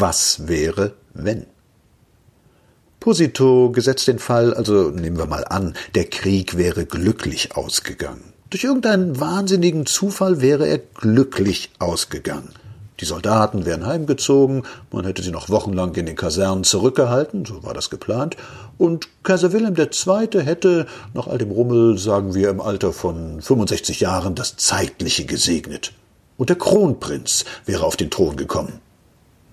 Was wäre, wenn? Posito gesetzt den Fall, also nehmen wir mal an, der Krieg wäre glücklich ausgegangen. Durch irgendeinen wahnsinnigen Zufall wäre er glücklich ausgegangen. Die Soldaten wären heimgezogen, man hätte sie noch wochenlang in den Kasernen zurückgehalten, so war das geplant, und Kaiser Wilhelm II. hätte, nach all dem Rummel, sagen wir im Alter von 65 Jahren, das Zeitliche gesegnet. Und der Kronprinz wäre auf den Thron gekommen.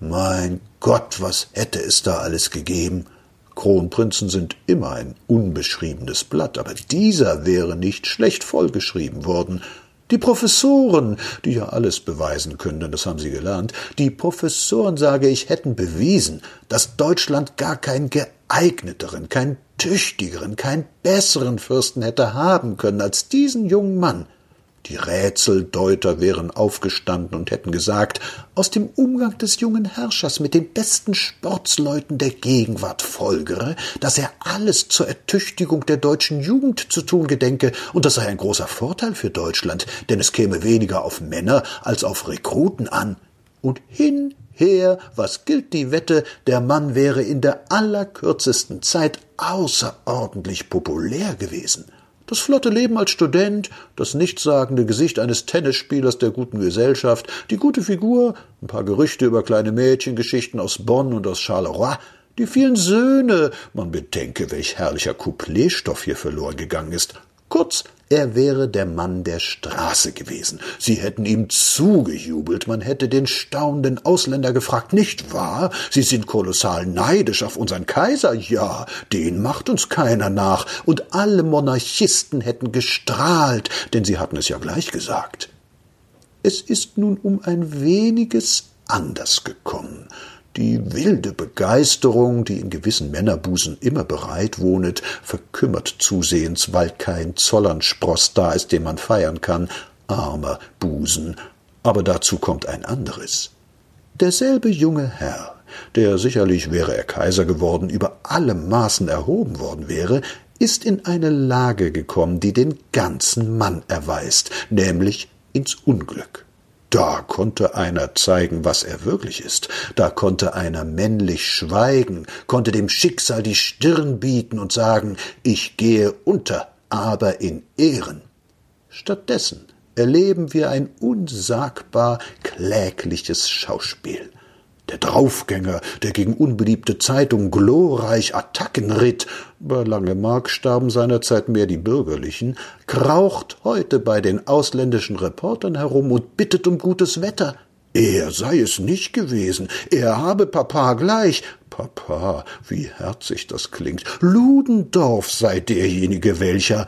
Mein Gott, was hätte es da alles gegeben? Kronprinzen sind immer ein unbeschriebenes Blatt, aber dieser wäre nicht schlecht vollgeschrieben worden, die Professoren, die ja alles beweisen können, das haben sie gelernt, die Professoren, sage ich, hätten bewiesen, dass Deutschland gar keinen geeigneteren, keinen tüchtigeren, keinen besseren Fürsten hätte haben können als diesen jungen Mann, die Rätseldeuter wären aufgestanden und hätten gesagt, aus dem Umgang des jungen Herrschers mit den besten Sportsleuten der Gegenwart folgere, dass er alles zur Ertüchtigung der deutschen Jugend zu tun gedenke, und das sei ein großer Vorteil für Deutschland, denn es käme weniger auf Männer als auf Rekruten an. Und hinher, was gilt die Wette, der Mann wäre in der allerkürzesten Zeit außerordentlich populär gewesen. Das flotte Leben als Student, das nichtssagende Gesicht eines Tennisspielers der guten Gesellschaft, die gute Figur, ein paar Gerüchte über kleine Mädchengeschichten aus Bonn und aus Charleroi, die vielen Söhne, man bedenke, welch herrlicher Coupletstoff hier verloren gegangen ist, Kurz, er wäre der Mann der Straße gewesen. Sie hätten ihm zugejubelt, man hätte den staunenden Ausländer gefragt, nicht wahr? Sie sind kolossal neidisch auf unseren Kaiser, ja, den macht uns keiner nach, und alle Monarchisten hätten gestrahlt, denn sie hatten es ja gleich gesagt. Es ist nun um ein weniges anders gekommen. Die wilde Begeisterung, die in gewissen Männerbusen immer bereit wohnet, verkümmert zusehends, weil kein Zollernspross da ist, den man feiern kann. Armer Busen. Aber dazu kommt ein anderes. Derselbe junge Herr, der sicherlich, wäre er Kaiser geworden, über alle Maßen erhoben worden wäre, ist in eine Lage gekommen, die den ganzen Mann erweist, nämlich ins Unglück. Da konnte einer zeigen, was er wirklich ist. Da konnte einer männlich schweigen, konnte dem Schicksal die Stirn bieten und sagen, ich gehe unter, aber in Ehren. Stattdessen erleben wir ein unsagbar klägliches Schauspiel. Der Draufgänger, der gegen unbeliebte Zeitungen glorreich Attacken ritt, bei Langemark starben seinerzeit mehr die Bürgerlichen, kraucht heute bei den ausländischen Reportern herum und bittet um gutes Wetter. Er sei es nicht gewesen, er habe Papa gleich. Papa, wie herzig das klingt. Ludendorff sei derjenige, welcher.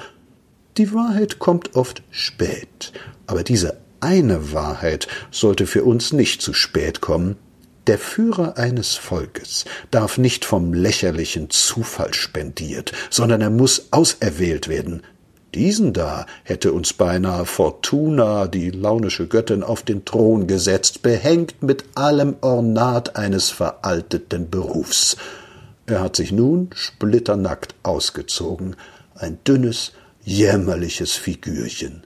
Die Wahrheit kommt oft spät, aber diese eine Wahrheit sollte für uns nicht zu spät kommen. Der Führer eines Volkes darf nicht vom lächerlichen Zufall spendiert, sondern er muss auserwählt werden. Diesen da hätte uns beinahe Fortuna, die launische Göttin, auf den Thron gesetzt, behängt mit allem Ornat eines veralteten Berufs. Er hat sich nun splitternackt ausgezogen, ein dünnes, jämmerliches Figürchen.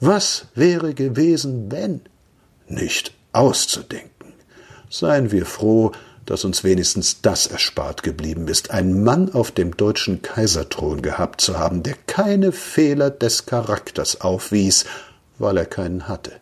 Was wäre gewesen, wenn? Nicht auszudenken. Seien wir froh, dass uns wenigstens das erspart geblieben ist, einen Mann auf dem deutschen Kaiserthron gehabt zu haben, der keine Fehler des Charakters aufwies, weil er keinen hatte.